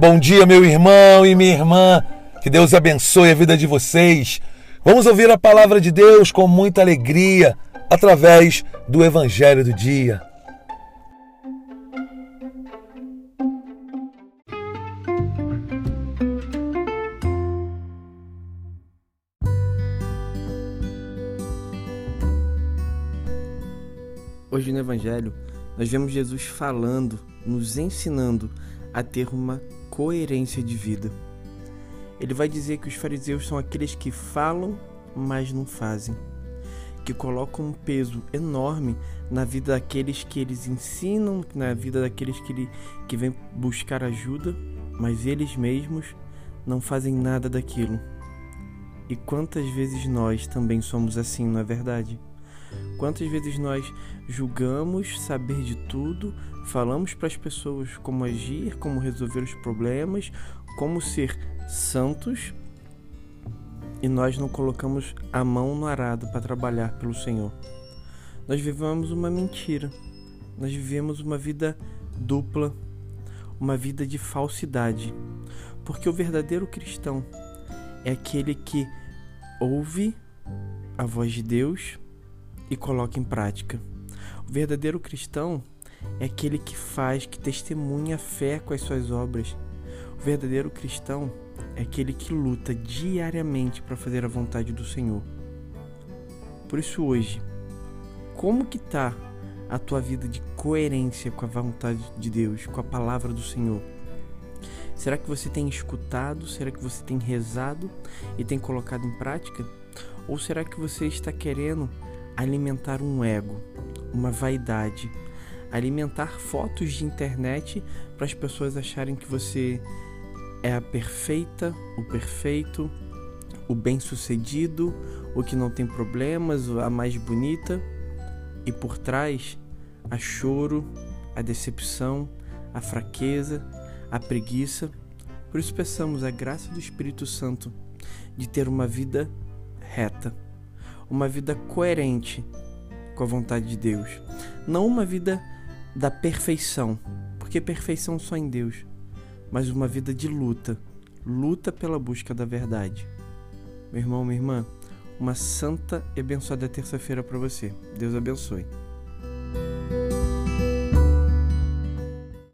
Bom dia, meu irmão e minha irmã. Que Deus abençoe a vida de vocês. Vamos ouvir a palavra de Deus com muita alegria através do Evangelho do Dia. Hoje no Evangelho, nós vemos Jesus falando, nos ensinando a ter uma coerência de vida. Ele vai dizer que os fariseus são aqueles que falam, mas não fazem, que colocam um peso enorme na vida daqueles que eles ensinam, na vida daqueles que, ele, que vêm buscar ajuda, mas eles mesmos não fazem nada daquilo. E quantas vezes nós também somos assim, não é verdade? Quantas vezes nós julgamos saber de tudo, falamos para as pessoas como agir, como resolver os problemas, como ser santos, e nós não colocamos a mão no arado para trabalhar pelo Senhor. Nós vivemos uma mentira. Nós vivemos uma vida dupla, uma vida de falsidade. Porque o verdadeiro cristão é aquele que ouve a voz de Deus e coloca em prática. O verdadeiro cristão é aquele que faz, que testemunha a fé com as suas obras. O verdadeiro cristão é aquele que luta diariamente para fazer a vontade do Senhor. Por isso hoje, como que tá a tua vida de coerência com a vontade de Deus, com a palavra do Senhor? Será que você tem escutado? Será que você tem rezado e tem colocado em prática? Ou será que você está querendo alimentar um ego, uma vaidade, alimentar fotos de internet para as pessoas acharem que você é a perfeita, o perfeito, o bem-sucedido, o que não tem problemas, a mais bonita, e por trás a choro, a decepção, a fraqueza, a preguiça. Por isso peçamos a graça do Espírito Santo de ter uma vida reta uma vida coerente com a vontade de Deus, não uma vida da perfeição, porque perfeição só em Deus, mas uma vida de luta, luta pela busca da verdade. Meu irmão, minha irmã, uma santa e abençoada terça-feira para você. Deus abençoe.